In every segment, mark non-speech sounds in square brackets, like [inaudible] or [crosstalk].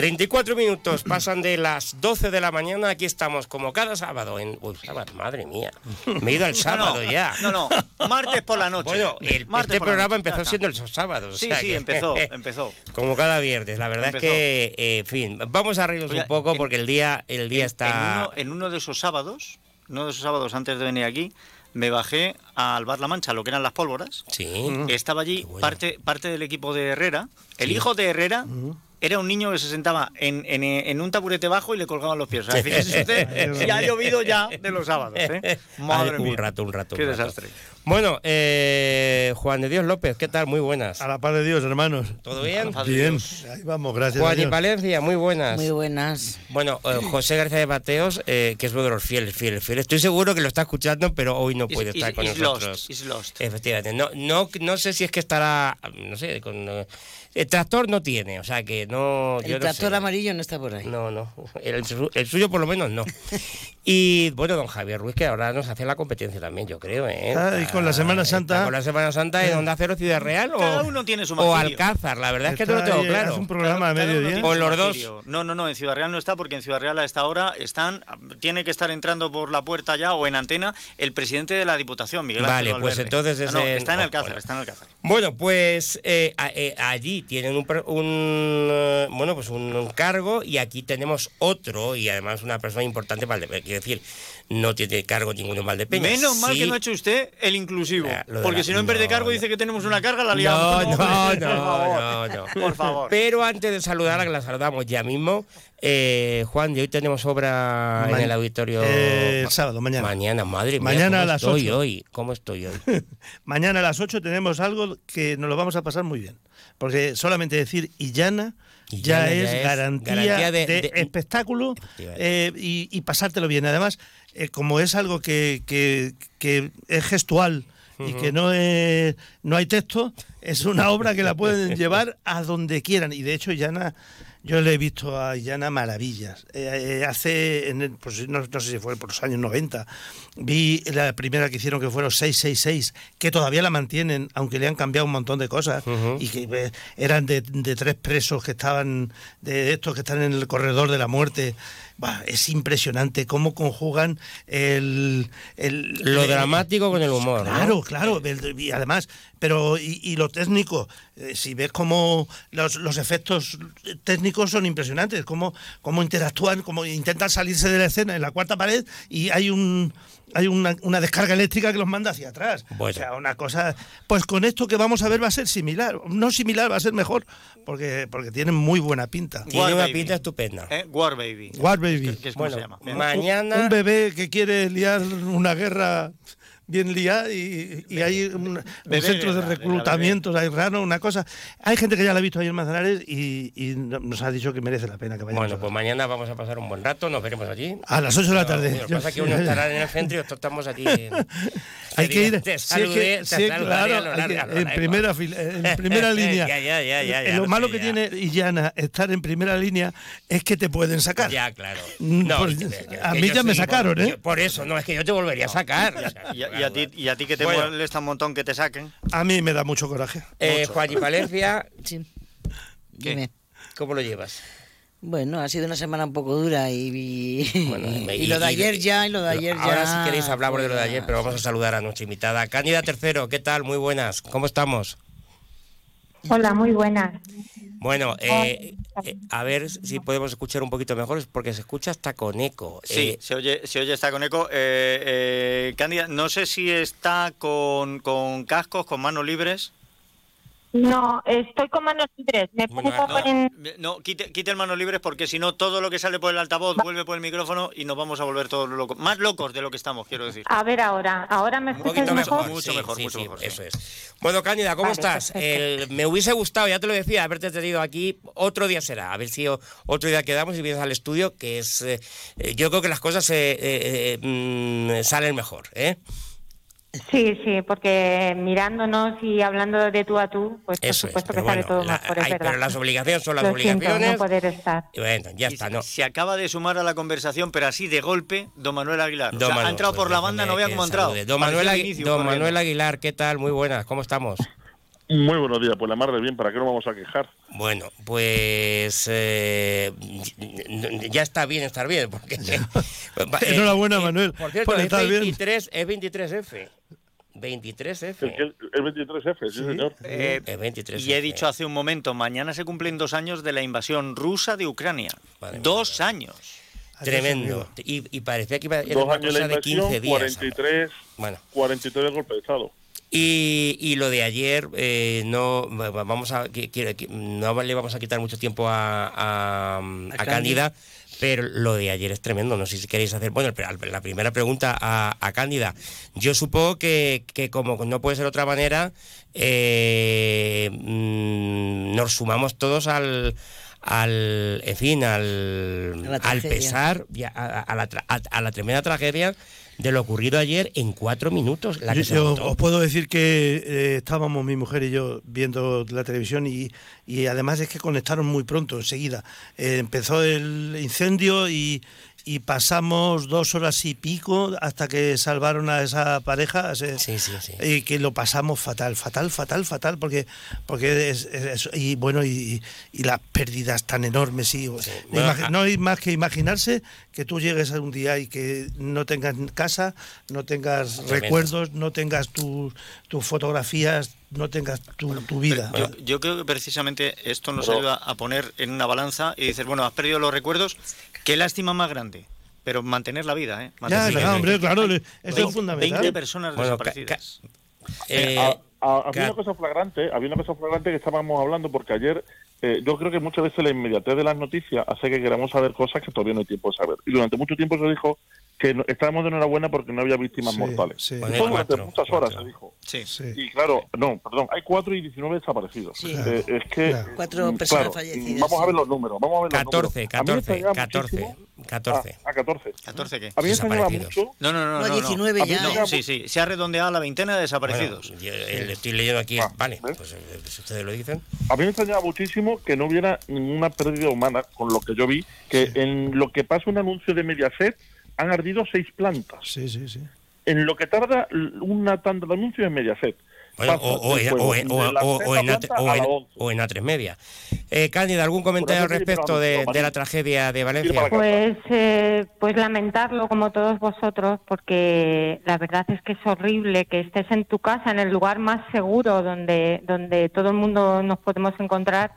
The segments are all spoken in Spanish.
34 minutos pasan de las 12 de la mañana. Aquí estamos como cada sábado. En... Uy, sábado, madre mía. Me he ido al sábado ya. No, no, martes por la noche. Bueno, el- Martes este programa noche, empezó siendo el sábado. o Sí, sea sí, que- empezó, [laughs] empezó. Como cada viernes. La verdad Empezó. es que, eh, en fin, vamos a reírnos Oye, un poco en- porque el día, el día En está... uno, en uno de esos sábados, uno de esos sábados antes de venir aquí, me bajé al Bar La Mancha, lo que eran las pólvoras. Sí. Estaba allí bueno. parte, parte del equipo de Herrera. El Sí. hijo de Herrera era un niño que se sentaba en, en- en un taburete bajo y le colgaban los pies. O sea, fíjese [laughs] usted si ha llovido ya de los sábados. ¿eh? Madre Ay, mía. un rato, un rato. Qué un rato. desastre. Bueno, eh, Juan de Dios López, ¿qué tal? Muy buenas. A la paz de Dios, hermanos. ¿Todo bien? Bien, ahí vamos, gracias. a Juan y Dios. Valencia, muy buenas. Muy buenas. Bueno, eh, José García de Mateos, eh, que es uno de los fieles, fieles, fieles. Estoy seguro que lo está escuchando, pero hoy no puede is- estar con is nosotros. lost, is lost. Efectivamente. No, no, no sé si es que estará, no sé, con... eh, el tractor no tiene, o sea que no... yo El no tractor sé. amarillo no está por ahí. No, no. El, su- el suyo por lo menos no. [laughs] Y bueno, don Javier Ruiz, que ahora nos hace la competencia también, yo creo, ¿eh? Ah, y con la Semana Está Santa. Con la Semana Santa en Onda Cero Ciudad Real o, Cada uno tiene su o martirio. Alcázar, la verdad es que no lo tengo claro. Hace un programa a Cada uno mediodía. su los dos. No, no, no, en Ciudad Real no está porque en Ciudad Real a esta hora están, tiene que estar entrando por la puerta ya o en antena el presidente de la Diputación, Miguel Vale, Ángel pues entonces Ah, no, es está en oh, Alcázar, está en Alcázar. Bueno, pues eh, a- eh, allí tienen un, per- un, eh, bueno, pues un, un cargo y aquí tenemos otro y además una persona importante para Valdepeña. Quiero decir, no tiene cargo ninguno en Valdepeña. Menos mal Sí- que no ha hecho usted el inclusivo. De porque la- si no, en vez de cargo no. dice que tenemos una carga, la liamos. No, no, no, por favor. no, no. Por favor. Pero antes de saludar, a que la saludamos ya mismo, eh, Juan, y hoy tenemos obra en el auditorio. Eh, el sábado, mañana. Mañana, madre mía. Mañana ¿cómo a las estoy ocho. hoy? ¿Cómo estoy hoy? [laughs] Mañana a las 8 tenemos algo que nos lo vamos a pasar muy bien. Porque solamente decir Illana ya, ya es es garantía, garantía de- de, de- espectáculo eh, y pasártelo bien. Además, eh, como es algo que, que- que es gestual y que no, es, no hay texto, es una obra que la pueden [laughs] llevar a donde quieran. Y de hecho, Illana, yo le he visto a Illana maravillas. Eh, eh, hace, en el- pues, no, no sé si fue por los años 90, vi la primera que hicieron que fueron 666, que todavía la mantienen, aunque le han cambiado un montón de cosas, y que eh, eran de, de tres presos que estaban, de estos que están en el corredor de la muerte. Bah, es impresionante cómo conjugan el... el- Lo el- dramático con el humor. ¿no? Claro, claro, y además, pero y, y lo técnico, eh, si ves cómo los, los efectos técnicos son impresionantes, cómo, cómo interactúan, cómo intentan salirse de la escena en la cuarta pared y hay un hay una, una descarga eléctrica que los manda hacia atrás. Bueno. O sea, una cosa. Pues con esto que vamos a ver va a ser similar. No similar, va a ser mejor, porque, porque tienen muy buena pinta. Tiene War una Baby. pinta estupenda. ¿Eh? War Baby. War Baby. Que es como Bueno, se llama. Bien. mañana. Un bebé que quiere liar una guerra bien liada y, y hay un, un Bebé centro de guerra, reclutamiento ahí raro, una cosa. Hay gente que ya la ha visto ahí en Manzanares y, y no- nos ha dicho que merece la pena que vayamos. Bueno, pues mañana vamos a pasar un buen rato, nos veremos allí. a las 8 de la tarde. Lo que pasa es que uno [laughs] estará en el centro y otros estamos aquí. en- [laughs] hay que ir. Te sí, es saludé, que- te sí, saludaré claro, en primera fila, en [laughs] primera línea. Ya, ya, ya, ya, ya, lo lo malo sé, que ya. tiene Illana estar en primera línea es que te pueden sacar. Ya, claro. Mm, pues, es que- es a mí ya me sacaron, ¿eh? yo- Por eso, no, es que yo te volvería a sacar. Y, a- ti, y a ti que te Bueno. molesta un montón que te saquen. A mí me da mucho coraje. Eh, Juan y Valencia, [laughs] Sí. ¿Qué? Dime. ¿cómo lo llevas? Bueno, ha sido una semana un poco dura y, y, Bueno, y lo de ayer ya, y lo de ayer ya. Ahora si queréis hablamos de lo de ayer, pero vamos a saludar a nuestra invitada. Cándida Tercero, ¿qué tal? Muy buenas. ¿Cómo estamos? Hola, muy buenas. Bueno, eh, eh, a ver si podemos escuchar un poquito mejor, es porque se escucha hasta con eco. Sí, Eh, se oye, se oye, está con eco. Eh, eh, Cándida, no sé si está con, con cascos, con manos libres. No, estoy con manos libres. Me Bueno, No, en... no quite, quite el manos libres porque si no todo lo que sale por el altavoz vuelve por el micrófono y nos vamos a volver todos locos. Más locos de lo que estamos, quiero decir. A ver ahora. ¿Ahora me un escuchas poquito mejor? mejor. Mucho sí, mejor, sí, mucho sí, mejor, sí. Eso es. Bueno, Cándida, ¿cómo Vale, estás? El- me hubiese gustado, ya te lo decía, haberte tenido aquí. Otro día será. A ver si o- otro día quedamos y vienes al estudio, que es. eh, eh, yo creo que las cosas eh, eh, eh, mm, salen mejor, ¿eh? Sí, sí, porque mirándonos y hablando de tú a tú, pues por Eso supuesto que sale bueno, todo la- mejor, es hay- verdad. pero las obligaciones son las Lo siento, obligaciones. no poder estar. Y bueno, ya Y está, se- ¿no? Se acaba de sumar a la conversación, pero así de golpe, don Manuel Aguilar. O Don sea, Manuel, ha entrado pues por la déjame banda, no vea cómo ha entrado. Don Manuel, inicio, don. Manuel Aguilar, ¿qué tal? Muy buenas, ¿cómo estamos? Muy buenos días, pues la madre bien, ¿para qué nos vamos a quejar? Bueno, pues eh, ya está bien estar bien, porque... [laughs] Enhorabuena, Manuel. Por cierto, es, 23, es 23F. 23F. El, 23F, sí, señor. Eh, el 23F. Y he dicho hace un momento, mañana se cumplen dos años de la invasión rusa de Ucrania. dos años. Tremendo. Y, y, parecía que iba a ser una cosa de 15 días. 43, bueno. 43 de golpe de Estado. Y, y, lo de ayer, eh, no vamos a no le vamos a quitar mucho tiempo a, a, a Cándida, pero lo de ayer es tremendo. No sé si queréis hacer. Bueno, la primera pregunta a, Cándida. Yo supongo que, que, como no puede ser otra manera, eh, mm, nos sumamos todos al al, en fin, al, al pesar, a, la, tremenda tragedia de lo ocurrido ayer en cuatro minutos. La que yo, os puedo decir que eh, estábamos mi mujer y yo viendo la televisión y, y además es que conectaron muy pronto, enseguida. Eh, empezó el incendio y, y pasamos dos horas y pico hasta que salvaron a esa pareja y que lo pasamos fatal, fatal, fatal, fatal porque porque es, y bueno y, las pérdidas tan enormes y no hay más que imaginarse que tú llegues a un día y que no tengas casa, no tengas recuerdos, no tengas tus fotografías no tengas tu, vida. Yo, creo que precisamente esto nos ayuda a poner en una balanza y decir, bueno, has perdido los recuerdos, qué lástima más grande. Pero mantener la vida, ¿eh? ya, hombre, claro, eso es fundamental. 20 personas desaparecidas. Eh, eh, había una cosa flagrante, había una cosa flagrante que estábamos hablando porque ayer eh, yo creo que muchas veces la inmediatez de las noticias hace que queramos saber cosas que todavía no hay tiempo de saber. Y durante mucho tiempo se dijo que estábamos de enhorabuena porque no había víctimas mortales. Sí. durante muchas horas se dijo. Sí. Y claro, no, perdón, hay cuatro y 19 desaparecidos. Eh, es que. Cuatro personas fallecidas. Vamos a ver los números. Vamos a ver 14, 14, 14, 14. Ah, 14. 14 qué? ¿A mí me mucho? No, no, no. No, 19 ya. Sí, sí. Se ha redondeado la veintena de desaparecidos. Bueno, yo, eh, estoy leyendo aquí. Ah, vale, pues eh, si ustedes lo dicen. A mí me extrañaba muchísimo que no hubiera ninguna pérdida humana, con lo que yo vi, que en lo que pasa un anuncio de Mediaset han ardido seis plantas. Sí, sí, sí. En lo que tarda una tanda de anuncios en Mediaset. O, en, A3 Media. Eh, Cándida, ¿algún comentario al respecto de, la tragedia de Valencia? Pues, eh, pues lamentarlo como todos vosotros, porque la verdad es que es horrible que estés en tu casa, en el lugar más seguro donde, donde todo el mundo nos podemos encontrar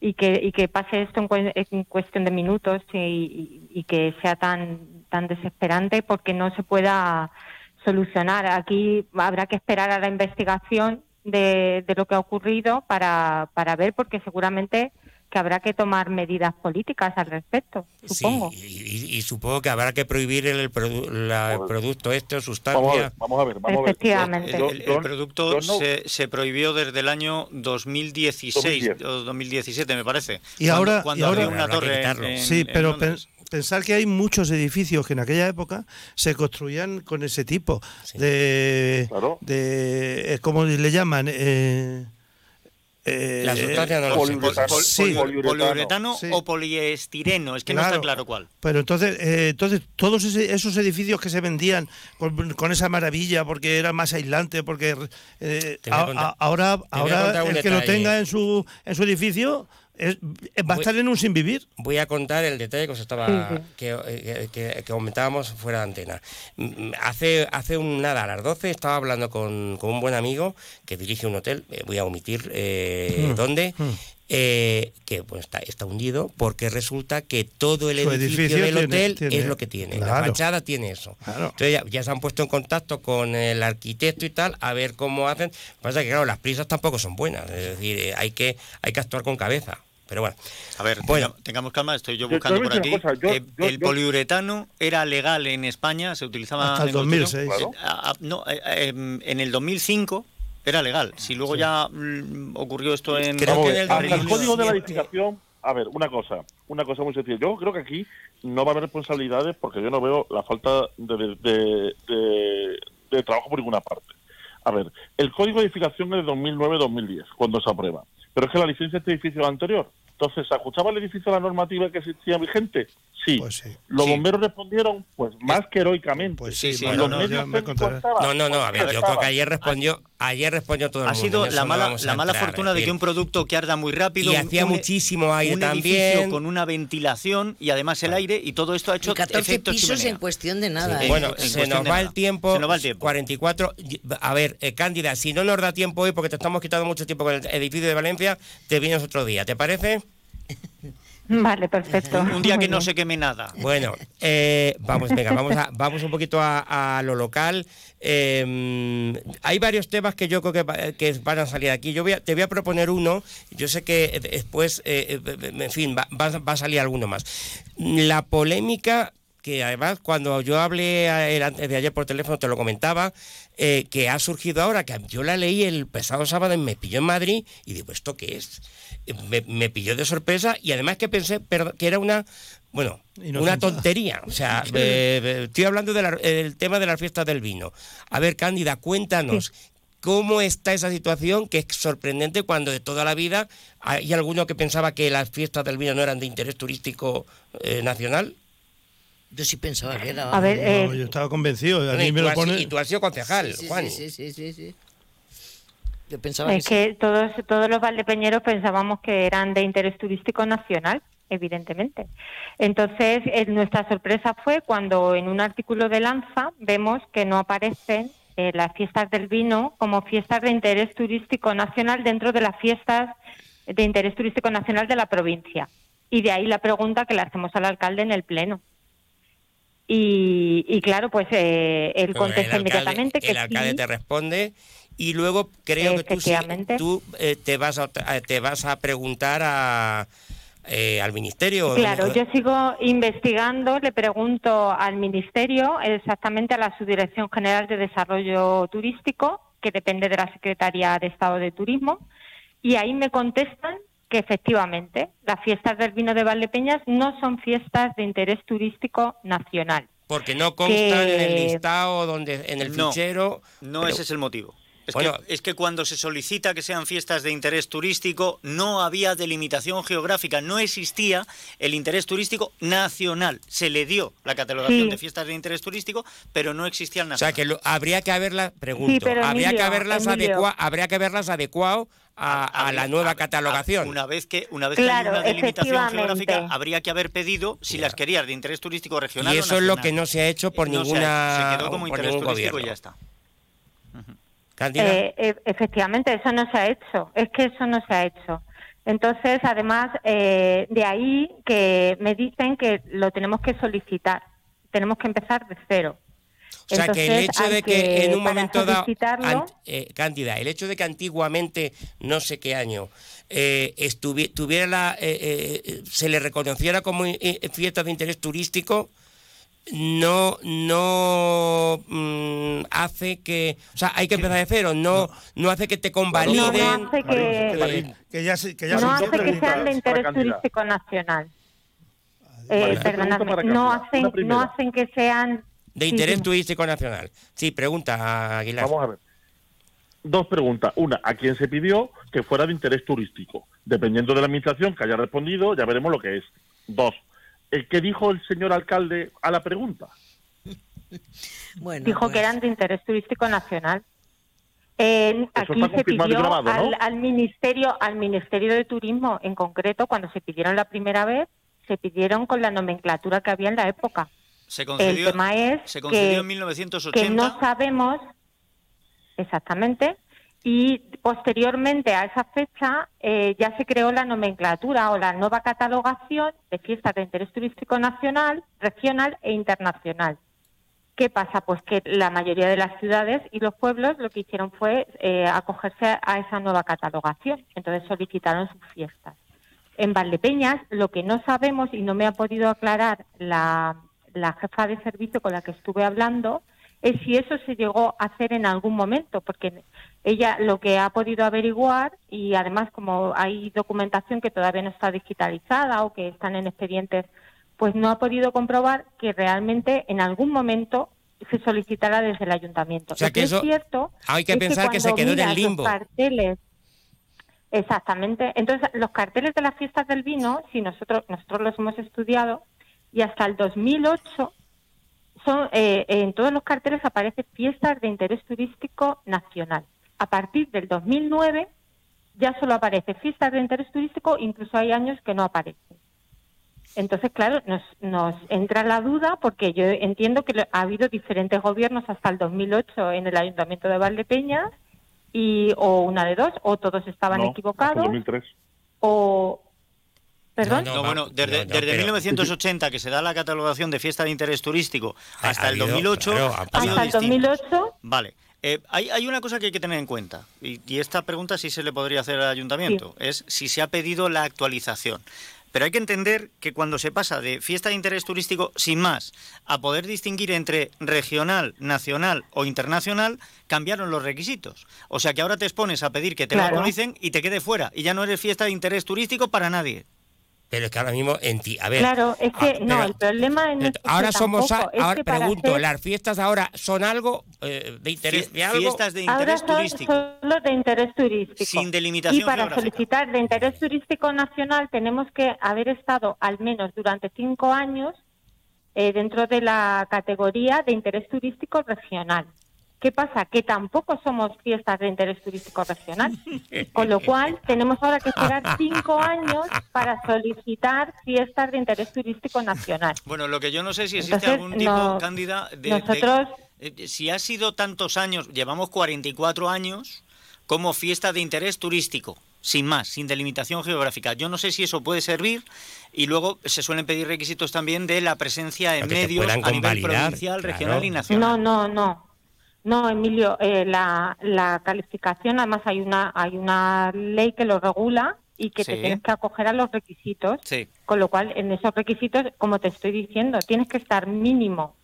y que, y que pase esto en, cuestión de minutos y, que sea tan, tan desesperante porque no se pueda solucionar. Aquí habrá que esperar a la investigación de, de lo que ha ocurrido para, para ver, porque seguramente que habrá que tomar medidas políticas al respecto, supongo. Sí, y, supongo que habrá que prohibir el, producto este sustancia. Vamos a ver, vamos a ver. Efectivamente. El, producto se, prohibió desde el año 2016 o 2017, me parece. Y ahora, cuando, y ahora una torre. sí, pero pensar que hay muchos edificios que en aquella época se construían con ese tipo de, de eh, ¿cómo le llaman? Eh, eh, la sustancia no poliuretano, o poliestireno, es que no está claro. cuál. Pero entonces, eh, entonces todos esos edificios que se vendían con, esa maravilla porque era más aislante, porque eh, ahora, ahora el que lo tenga en su, en su edificio va a estar en un sin vivir. Voy a contar el detalle que os estaba que, que, comentábamos fuera de antena. Mm, hace, hace un nada, a las 12 estaba hablando con, con un buen amigo que dirige un hotel, eh, voy a omitir eh, hmm. dónde. Eh, que pues, está, está, hundido porque resulta que todo el edificio, del hotel es lo que tiene. La fachada tiene eso. Entonces ya, ya, se han puesto en contacto con el arquitecto y tal a ver cómo hacen. Pasa que claro, las prisas tampoco son buenas. Es decir, hay que, hay que actuar con cabeza. Pero bueno. A ver, bueno. tengamos calma, estoy yo buscando por aquí. Eh, el poliuretano era legal en España, se utilizaba hasta el 2006. Ah, ah, no, eh, em, en el 2005 era legal. Si luego ya mm, ocurrió esto en, creo que en el, código de la edificación, a ver, una cosa, una cosa muy sencilla. Yo creo que aquí no va a haber responsabilidades porque yo no veo la falta de, de trabajo por ninguna parte. A ver, el código de edificación es de 2009-2010, cuando se aprueba. Pero es que la licencia de este edificio es anterior. Entonces, ¿se ajustaba el edificio a la normativa que existía vigente? Sí. Pues sí. Los Sí. bomberos respondieron, pues más que heroicamente. Pues Sí, sí, bueno, los no, medios ya me No, no, no, a ver, yo creo que ayer respondió, ayer respondió todo el Ha mundo. sido en eso la no mala, la mala entrar, fortuna de que decir, un producto que arda muy rápido. Y un- hacía un- muchísimo aire un también. edificio con una ventilación y además el aire y todo esto ha hecho Y 14 efectos pisos en cuestión de nada. Sí. ¿eh? Bueno, en se nos de va nada. el tiempo. Se nos va el tiempo. 44. A ver, eh, Cándida, si no nos da tiempo hoy, porque te estamos quitando mucho tiempo con el edificio de Valencia, te vienes otro día, ¿te parece? Vale, perfecto. Un día Muy que no se queme nada. Bueno, eh, vamos, venga, vamos, a, vamos un poquito a, a lo local. Eh, hay varios temas que yo creo que, va- que van a salir aquí. Yo voy a- te voy a proponer uno. Yo sé que después, eh, eh, en fin, va, va- va a salir alguno más. La polémica que además cuando yo hablé de ayer por teléfono te lo comentaba, eh, que ha surgido ahora, que yo la leí el pasado sábado y me pilló en Madrid y digo, ¿esto qué es? Eh, Me, me pilló de sorpresa y además que pensé que era una, bueno, una tontería. O sea, [laughs] eh, estoy hablando del tema de las fiestas del vino. A ver, Cándida, cuéntanos. ¿Cómo está esa situación que es sorprendente cuando de toda la vida hay alguno que pensaba que las fiestas del vino no eran de interés turístico eh, nacional? Yo sí pensaba que era. A ver, eh, No, yo estaba convencido. A mí y, me tú lo has, pone. y tú has sido concejal, sí, sí, Juan. sí, sí, sí, sí. Yo pensaba Es que, sí. que todos, todos los valdepeñeros pensábamos que eran de interés turístico nacional, evidentemente. Entonces, eh, nuestra sorpresa fue cuando en un artículo de Lanza vemos que no aparecen eh, las fiestas del vino como fiestas de interés turístico nacional dentro de las fiestas de interés turístico nacional de la provincia. Y de ahí la pregunta que le hacemos al alcalde en el Pleno. Y, y claro, pues eh, él contesta el alcalde, inmediatamente que el alcalde sí. te responde y luego creo que tú, sí- tú eh, te vas a, eh, te vas a preguntar a, eh, al ministerio. Claro, yo sigo investigando, le pregunto al Ministerio, exactamente a la Subdirección General de Desarrollo Turístico, que depende de la Secretaría de Estado de Turismo, y ahí me contestan que efectivamente las fiestas del vino de Valdepeñas no son fiestas de interés turístico nacional. porque no constan que- en el listado donde en el No, fichero. No, pero- ese es el motivo. Es, Bueno. que, es que cuando se solicita que sean fiestas de interés turístico, no había delimitación geográfica, no existía el interés turístico nacional. Se le dio la catalogación Sí. de fiestas de interés turístico, pero no existía el O sea nacional. que lo- habría que haberlas, pregunto, habría que haberlas adecua- habría que haberlas adecuado a, a Habría- la nueva catalogación. Una vez que, una vez que Claro, hay una delimitación geográfica, habría que haber pedido si las querías de interés turístico regional y o eso es lo que no se ha hecho por No se ha ninguna se quedó como por interés ningún turístico gobierno. y ya está. Cándida. Eh, e- efectivamente, eso no se ha hecho. Es que eso no se ha hecho. Entonces, además, eh, de ahí que me dicen que lo tenemos que solicitar. Tenemos que empezar de cero. O sea, que el hecho de que, en un momento dado, ant- eh, Cándida, el hecho de que antiguamente, no sé qué año, eh, estuvi- tuviera la, eh, eh, se le reconociera como eh, fiesta de interés turístico, no, no mm, hace que, o sea, hay que empezar de cero, no, no. hace que te convaliden. no hace que, Marín, Que ya que ya no hace que sean de interés turístico nacional. Eh, para no hacen, no hacen que sean De Sí, interés turístico nacional. Sí, pregunta, Aguilar. Vamos a ver. Dos preguntas. Una, ¿a quién se pidió que fuera de interés turístico? Dependiendo de la administración que haya respondido, ya veremos lo que es. Dos, ¿el qué dijo el señor alcalde a la pregunta? [laughs] Bueno, dijo pues, que eran de interés turístico nacional. Eh, Eso aquí se pidió grabado, ¿no? al, al ministerio, al ministerio de turismo en concreto, cuando se pidieron la primera vez, se pidieron con la nomenclatura que había en la época. Se El concedió, tema es se concedió que, en 1980. que no sabemos exactamente y posteriormente a esa fecha eh, ya se creó la nomenclatura o la nueva catalogación de fiestas de interés turístico nacional, regional e internacional. ¿Qué pasa? Pues que la mayoría de las ciudades y los pueblos lo que hicieron fue eh, acogerse a esa nueva catalogación. Entonces solicitaron sus fiestas. En Valdepeñas lo que no sabemos y no me ha podido aclarar la, la jefa de servicio con la que estuve hablando es si eso se llegó a hacer en algún momento, porque ella lo que ha podido averiguar y además como hay documentación que todavía no está digitalizada o que están en expedientes, pues no ha podido comprobar que realmente en algún momento se solicitara desde el ayuntamiento. O sea, que que eso es cierto hay que pensar que se quedó en el los limbo. carteles Exactamente. Entonces, los carteles de las fiestas del vino, si nosotros nosotros los hemos estudiado, y hasta el 2008 son, eh, en todos los carteles aparece fiestas de interés turístico nacional. A partir del 2009 ya solo aparece fiestas de interés turístico, incluso hay años que no aparecen. Entonces, claro, nos, nos entra la duda porque yo entiendo que ha habido diferentes gobiernos hasta el 2008 en el Ayuntamiento de Valdepeñas y o una de dos, o todos estaban No, equivocados, hasta 2003. o... ¿Perdón? No, No, bueno, desde, no, no, desde pero- 1980 que se da la catalogación de fiesta de interés turístico Ha- hasta ha el habido, 2008 claro, ha ha habido Hasta el distintas. 2008 Vale. Eh, hay, hay una cosa que hay que tener en cuenta, y, y esta pregunta sí se le podría hacer al ayuntamiento, es si se ha pedido la actualización. Pero hay que entender que cuando se pasa de fiesta de interés turístico sin más a poder distinguir entre regional, nacional o internacional, cambiaron los requisitos. O sea que ahora te expones a pedir que te Claro. actualicen y te quede fuera. Y ya no eres fiesta de interés turístico para nadie. Pero es que ahora mismo en ti, a ver. Claro, es que ah, no, pero- el problema en es que ahora somos, tampoco, ahora pregunto, hacer- ¿las fiestas ahora son algo eh, de interés de algo? Fiestas de Ahora interés son turístico. solo de interés turístico. Sin delimitación Y para geográfica. solicitar de interés turístico nacional tenemos que haber estado al menos durante cinco años eh, dentro de la categoría de interés turístico regional. ¿Qué pasa? Que tampoco somos fiestas de interés turístico regional. [laughs] Con lo cual, tenemos ahora que esperar [laughs] cinco años para solicitar fiestas de interés turístico nacional. Bueno, lo que yo no sé si existe Entonces, algún tipo, no- Cándida, de, de- nosotros- eh, si ha sido tantos años, llevamos 44 años como fiesta de interés turístico, sin más, sin delimitación geográfica. Yo no sé si eso puede servir y luego se suelen pedir requisitos también de la presencia en medios a nivel provincial, claro. regional y nacional. no, no. No, Emilio, eh, la, la calificación, además hay una, hay una ley que lo regula y que te tienes que acoger a los requisitos. Sí. Con lo cual, en esos requisitos, como te estoy diciendo, tienes que estar mínimo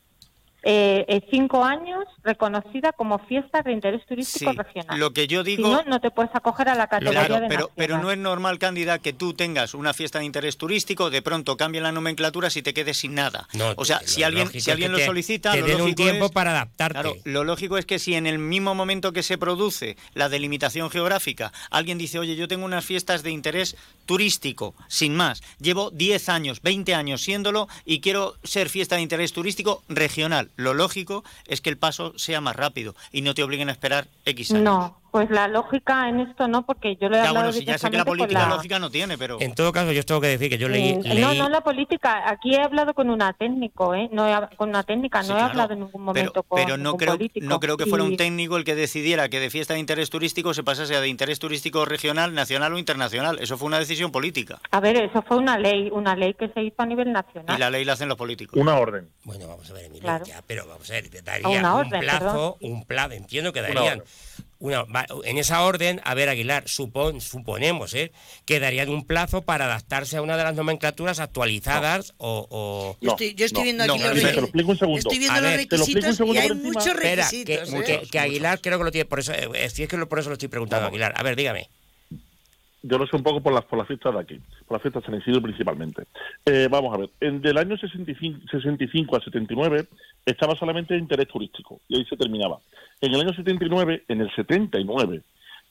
eh, eh, cinco años reconocida como fiesta de interés turístico Sí, regional. lo que yo Si digo- no, no te puedes acoger a la categoría Claro, de pero, pero no es normal, Cándida, que tú tengas una fiesta de interés turístico, de pronto cambien la nomenclatura si te quedes sin nada. No, o sea, si alguien, si alguien que lo te- solicita, te lo den un tiempo es- para adaptarte. Claro, lo lógico es que si en el mismo momento que se produce la delimitación geográfica, alguien dice, oye, yo tengo unas fiestas de interés turístico, sin más, llevo 10 años, 20 años siéndolo y quiero ser fiesta de interés turístico regional. Lo lógico es que el paso sea más rápido y no te obliguen a esperar X años. No, pues la lógica en esto no, porque yo lo he Ya, hablado bueno, si ya sé que la política la- lógica no tiene, pero... En todo caso, yo os tengo que decir que yo leí. Eh, leí- No, no la política. Aquí he hablado con una técnico, ¿eh? No he, con una técnica, Sí, no he claro. hablado en ningún momento pero, con pero no creo político. no creo que fuera un técnico el que decidiera que de fiesta de interés turístico se pasase a de interés turístico regional, nacional o internacional. Eso fue una decisión política. A ver, eso fue una ley, una ley que se hizo a nivel nacional. Y la ley la hacen los políticos. Una orden. Bueno, vamos a ver, Emilio, Claro. ya, pero vamos a ver, te daría una un orden, plazo, un plazo, entiendo que darían. Una, va- en esa orden, a ver, Aguilar, supon, suponemos, ¿eh? que darían un plazo para adaptarse a una de las nomenclaturas actualizadas o, o- Yo estoy, yo estoy no, viendo aquí los te lo requisitos. explico un segundo. Estoy viendo A los ver, te lo explico un requisitos y hay muchos Espera, que, requisitos. ¿eh? que- que Aguilar creo que lo tiene, por eso, eh, si es que lo- por eso lo estoy preguntando. Aguilar. A ver, dígame. Yo lo sé un poco por las, por las fiestas de aquí, por las fiestas de San Isidro principalmente. Eh, vamos a ver, en, del año 65, 65 a 79 estaba solamente interés turístico y ahí se terminaba. En el año 79, en el 79,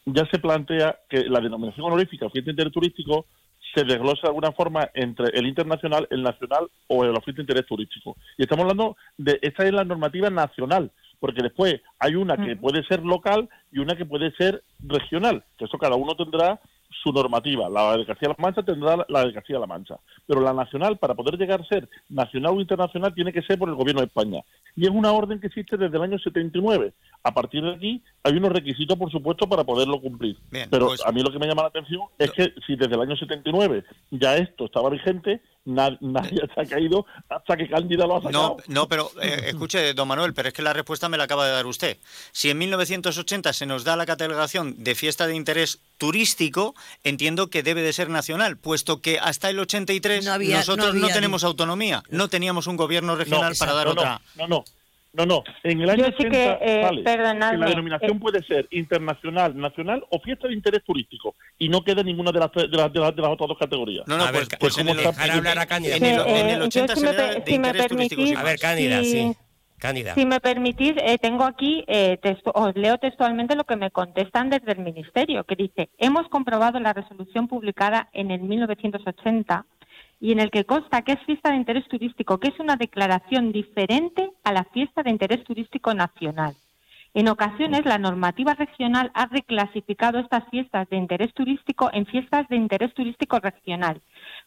ya se plantea que la denominación honorífica fiesta de interés turístico se desglosa de alguna forma entre el internacional, el nacional o el fiesta de interés turístico. Y estamos hablando de, esta es la normativa nacional, porque después hay una que puede ser local y una que puede ser regional, que eso cada uno tendrá su normativa. La de Castilla-La Mancha tendrá la- la de Castilla-La Mancha. Pero la nacional, para poder llegar a ser nacional o internacional, tiene que ser por el gobierno de España. Y es una orden que existe desde el año 79. A partir de aquí hay unos requisitos, por supuesto, para poderlo cumplir. Bien, Pero pues- a mí lo que me llama la atención es que si desde el año 79 ya esto estaba vigente, na- nadie se ha caído hasta que Cándida lo ha sacado. No, no, pero eh, [laughs] escuche, don Manuel, pero es que la respuesta me la acaba de dar usted. Si en 1980 se nos da la catalogación de fiesta de interés turístico, entiendo que debe de ser nacional, puesto que hasta el 83 No había- nosotros no tenemos ni- autonomía, no teníamos un gobierno regional para dar no, otra. No, no, no, no. En el año Yo sí 80 que, eh, perdonadme, que la denominación eh, puede ser internacional, nacional o fiesta de interés turístico y no queda ninguna de las, de las, de las, de las otras dos categorías. No, no, A ver, pues, pues en, ¿cómo el, dejar hablar a Cándida? en el- Sí, en el yo 80 si se me de si interés turístico. permitís- sin A ver. Cándida, Sí. sí. Cándida. Si me permitís, eh, tengo aquí, eh, textu- os leo textualmente lo que me contestan desde el Ministerio, que dice, hemos comprobado la resolución publicada en el 1980 y en el que consta que es fiesta de interés turístico, que es una declaración diferente a la fiesta de interés turístico nacional. En ocasiones, la normativa regional ha reclasificado estas fiestas de interés turístico en fiestas de interés turístico regional.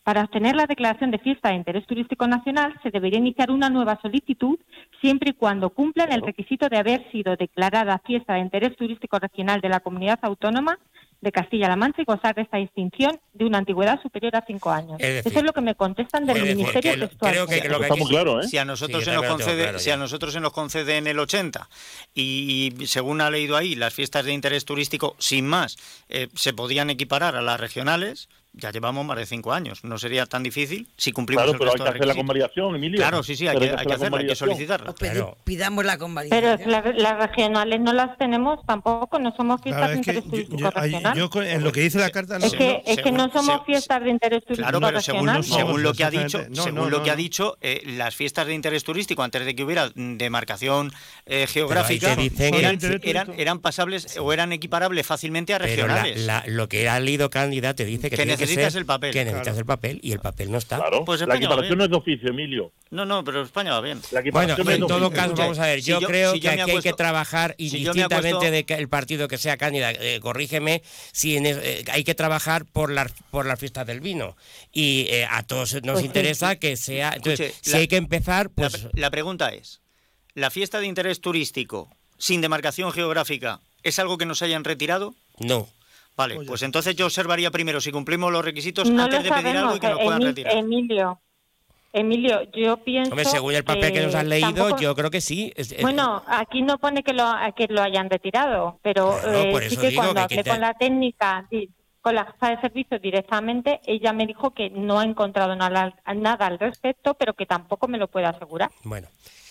Para obtener la declaración de fiesta de interés turístico nacional, se debería iniciar una nueva solicitud siempre y cuando cumplan el requisito de haber sido declarada fiesta de interés turístico regional de la comunidad autónoma de Castilla-La Mancha y gozar de esta distinción de una antigüedad superior a cinco años. Eso es lo que me contestan del Ministerio Textual. Creo que, lo que claro, ¿eh? Si a nosotros se nos concede, si a nosotros se nos concede en el 80 y, según ha leído ahí las fiestas de interés turístico sin más eh, se podían equiparar a las regionales, ya llevamos más de cinco años. No sería tan difícil si cumplimos claro, el pero resto hay que hacer la convalidación, Emilio. Claro, sí, sí, hay que, hay que hacerla, hay que solicitarla. Claro. Pidamos la convalidación. Pero las, las, regionales no las tenemos tampoco, no somos fiestas de interés turístico yo, regional. Yo, en lo que dice la carta... No, es que, es que no somos fiestas de interés turístico claro, pero regional. Según, según lo que ha dicho, no, según lo que ha dicho eh, las fiestas de interés turístico, antes de que hubiera demarcación eh, geográfica, eran, eran, eran, pasables o eran equiparables fácilmente a regionales. La, la, lo que ha leído Cándida te dice que, que necesitas que el papel. Que necesitas claro. el papel y el papel no está. Claro, pues la equiparación no es de oficio, Emilio. No, no, pero España va bien. bueno, en todo caso, vamos a ver, yo, si yo creo si yo que aquí acuesto, hay que trabajar indistintamente si del de partido que sea Cándida, eh, corrígeme, si en, eh, hay que trabajar por las por las fiestas del vino. Y eh, a todos nos pues interesa que sea... Entonces, Escuche, si la, hay que empezar, pues... La, la pregunta es, ¿la fiesta de interés turístico sin demarcación geográfica es algo que nos hayan retirado? No. Vale, pues entonces yo observaría primero si cumplimos los requisitos no antes de pedir sabemos, algo y que nos puedan retirar. Emilio, Emilio, yo pienso. Hombre, según el papel que nos han leído, tampoco... yo creo que sí. Es, bueno, aquí no pone que lo, que lo hayan retirado, pero eh, sí que cuando hablé te... con la técnica, con la jefa de servicio directamente, ella me dijo que no ha encontrado nada, nada al respecto, pero que tampoco me lo puede asegurar. Bueno.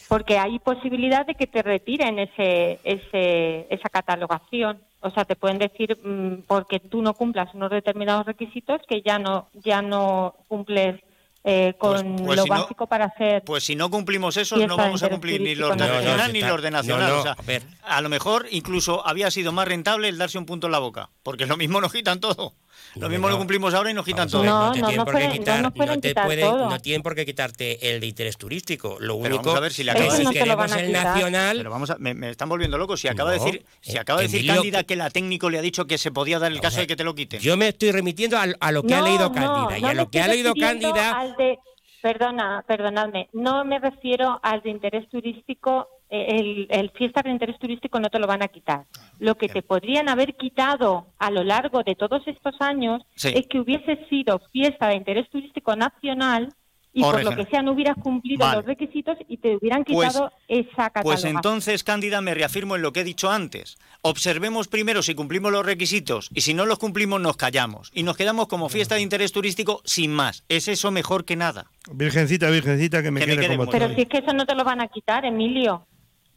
Porque hay posibilidad de que te retiren ese, ese, esa catalogación. O sea, te pueden decir mmm, porque tú no cumplas unos determinados requisitos que ya no ya no cumples eh, con pues, pues lo si básico no, para hacer. Pues si no cumplimos eso, no vamos a cumplir ni los no, nacional ni los de nacional. no, o sea, a, ver. a lo mejor incluso había sido más rentable el darse un punto en la boca, porque lo mismo nos quitan todo. Lo mismo lo cumplimos ahora y nos quitan todo. No, no, te no, tienen no por pueden- qué quitar, no no te quitar pueden- todo. no tienen por qué quitarte el de interés turístico. Lo Pero único vamos a ver si le que acaba de no a el nacional, Pero vamos a, me, me están volviendo loco. Si acaba de No, decir, si eh, acaba de decir Emilio, Cándida que- la técnico le ha dicho que se podía dar el caso de que te lo quiten. yo me estoy remitiendo a, a lo que ha No, leído no, Cándida y no a lo que ha leído Cándida. al de- perdona, perdonadme, no me refiero al de interés turístico. El, el fiesta de interés turístico no te lo van a quitar. Lo que te podrían haber quitado a lo largo de todos estos años Sí. es que hubiese sido fiesta de interés turístico nacional y O por lo que sea no hubieras cumplido Vale. los requisitos y te hubieran Pues- quitado esa catalogación. Pues entonces, Cándida, me reafirmo en lo que he dicho antes. Observemos primero si cumplimos los requisitos y si no los cumplimos nos callamos y nos quedamos como fiesta de interés turístico sin más. ¿Es eso mejor que nada? Virgencita, virgencita, que me Que me quiere quede como muy Pero si es que eso no te lo van a quitar, Emilio.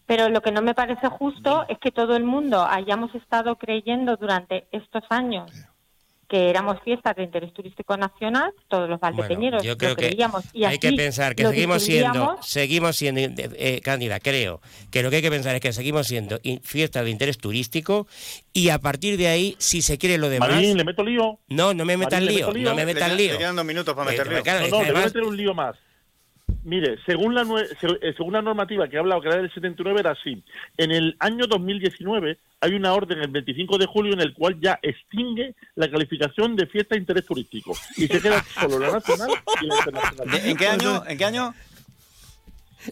Pero lo que no me parece justo es que todo el mundo hayamos estado creyendo durante estos años que éramos fiestas de interés turístico nacional, todos los valdepeñeros yo creo lo que creíamos. Y hay que pensar que seguimos siendo, seguimos siendo, eh, Cándida, creo que lo que hay que pensar es que seguimos siendo fiestas de interés turístico y a partir de ahí, si se quiere lo demás, Marín, le meto lío. no, no me ¿le lío, lío? no me quedan- lío. le quedan dos minutos para meter Eh, lío. claro, No, no, le voy a meter un lío más. Mire, según la, eh, según la normativa que he hablado, que era del 79, era así. En el año 2019 hay una orden el 25 de julio en el cual ya extingue la calificación de fiesta de interés turístico y se queda solo la nacional y la internacional. ¿De- ¿En qué año? ¿En qué año?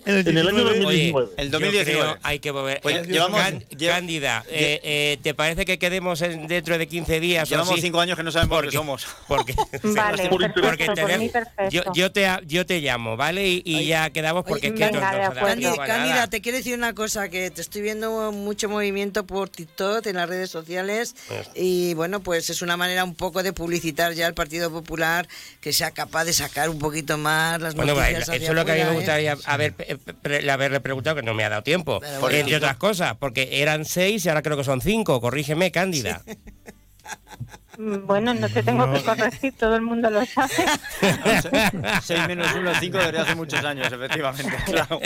En el En el año 19, 2019. El Yo 2019. creo hay que volver. Pues Eh, llevamos- Can- lle- Cándida, eh, eh, ¿te parece que quedemos en- dentro de 15 días? Llevamos así? cinco años que no sabemos Porque- qué somos. [laughs] Porque, [laughs] Vale, Por perfecto, interés. por tenemos- yo, yo te, yo te llamo, ¿vale? Y, y Oye, ya quedamos porque oye, es que venga, Cándida, a Cándida, te quiero decir una cosa, que te estoy viendo mucho movimiento por TikTok, en las redes sociales, y bueno, pues es una manera un poco de publicitar ya al Partido Popular, que sea capaz de sacar un poquito más las Bueno, noticias eso hacia es lo que a mí me ¿eh? gustaría haber, eh, pre- haberle preguntado, que no me ha dado tiempo. Entre otras cosas, porque eran seis y ahora creo que son cinco. Corrígeme, Cándida. Mm, [laughs] Bueno, no te tengo que corregir, todo el mundo lo sabe. [laughs] 6 menos 1 es 5 desde hace muchos años, efectivamente. [laughs] claro.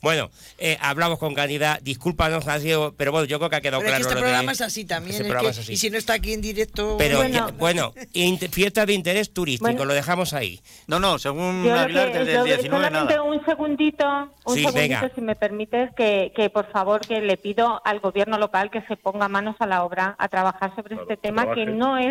Bueno, eh, hablamos con Candida, discúlpanos, ha sido, pero bueno, yo creo que ha quedado Pero es que claro. este lo de- programa es así también. Este es que- es así. Y si no está aquí en directo. Pero Bueno. ya- bueno, fiesta de interés turístico, Bueno. lo dejamos ahí. No, no, según Yo Aguilar, que- desde yo el que 19 solamente nada. un segundito, un Sí, segundito, venga. si me permites, que, que por favor que le pido al gobierno local que se ponga manos a la obra a trabajar sobre este tema, que trabaje. no es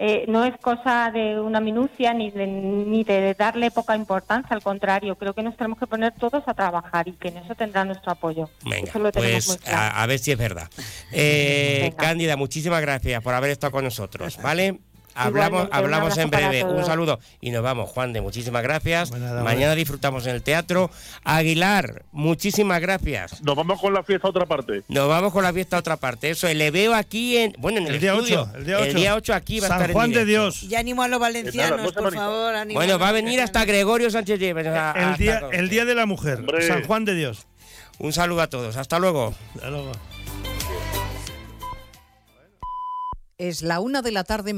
eh, no es cosa de una minucia ni de, ni de darle poca importancia, al contrario, creo que nos tenemos que poner todos a trabajar y que en eso tendrá nuestro apoyo. Venga, eso lo tenemos pues muy claro. a, a ver si es verdad. [laughs] Eh. Cándida, muchísimas gracias por haber estado con nosotros, [laughs] ¿vale? Hablamos, Igualmente, hablamos en breve. Un saludo y nos vamos, Juan de. Muchísimas gracias. Bueno, nada, Mañana disfrutamos en el teatro. Aguilar, muchísimas gracias. Nos vamos con la fiesta a otra parte. Nos vamos con la fiesta a otra parte. Eso, le veo aquí en. Bueno, en el, El día estudio. 8, el día 8. aquí va a San estar en Juan de. Dios. Y ánimo a los valencianos, Nada, no se por manita. favor. Bueno, va a venir hasta. Gregorio Sánchez Lleves. El día, el día de la mujer, Hombre. San Juan de Dios. Un saludo a todos. Hasta luego. Hasta luego. Es la una de la tarde.